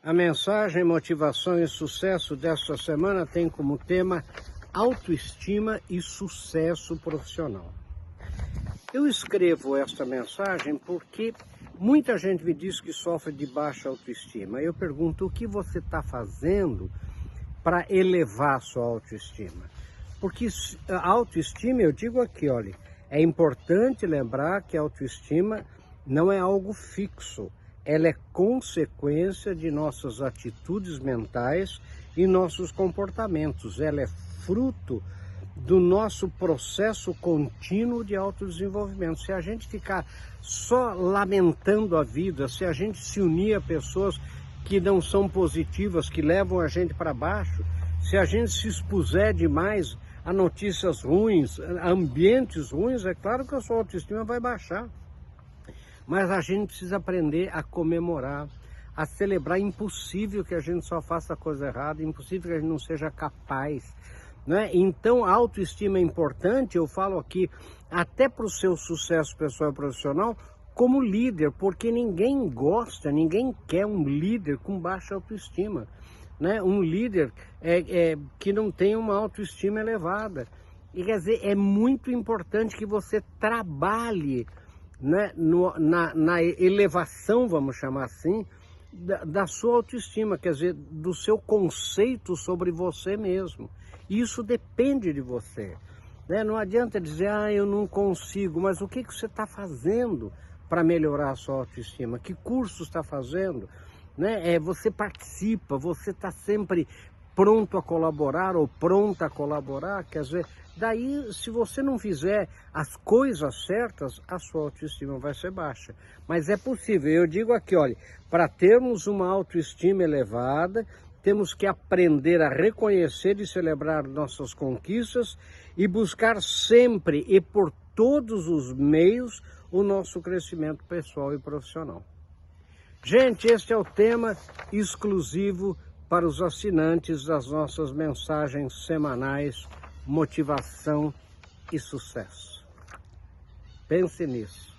A mensagem Motivação e Sucesso desta semana tem como tema autoestima e sucesso profissional. Eu escrevo esta mensagem porque muita gente me diz que sofre de baixa autoestima. Eu pergunto o que você está fazendo para elevar sua autoestima. Porque a autoestima, eu digo aqui, olha, é importante lembrar que a autoestima não é algo fixo ela é consequência de nossas atitudes mentais e nossos comportamentos. Ela é fruto do nosso processo contínuo de autodesenvolvimento. Se a gente ficar só lamentando a vida, se a gente se unir a pessoas que não são positivas, que levam a gente para baixo, se a gente se expuser demais a notícias ruins, a ambientes ruins, é claro que a sua autoestima vai baixar. Mas a gente precisa aprender a comemorar, a celebrar. Impossível que a gente só faça coisa errada, impossível que a gente não seja capaz. Né? Então, a autoestima é importante, eu falo aqui, até para o seu sucesso pessoal e profissional, como líder, porque ninguém gosta, ninguém quer um líder com baixa autoestima. Né? Um líder é, é, que não tem uma autoestima elevada. E quer dizer, é muito importante que você trabalhe né, no, na, na, elevação, vamos chamar assim, da, da, sua autoestima, quer dizer, do seu conceito sobre você mesmo. Isso depende de você. Né? Não adianta dizer, ah, eu não consigo, mas o que, que você está fazendo para melhorar a sua autoestima? Que curso está fazendo? Né? É, você participa, você está sempre pronto a colaborar ou pronta a colaborar, quer dizer, daí se você não fizer as coisas certas, a sua autoestima vai ser baixa. Mas é possível, eu digo aqui, olha, para termos uma autoestima elevada, temos que aprender a reconhecer e celebrar nossas conquistas e buscar sempre e por todos os meios o nosso crescimento pessoal e profissional. Gente, este é o tema exclusivo para os assinantes das nossas mensagens semanais Motivação e Sucesso. Pense nisso.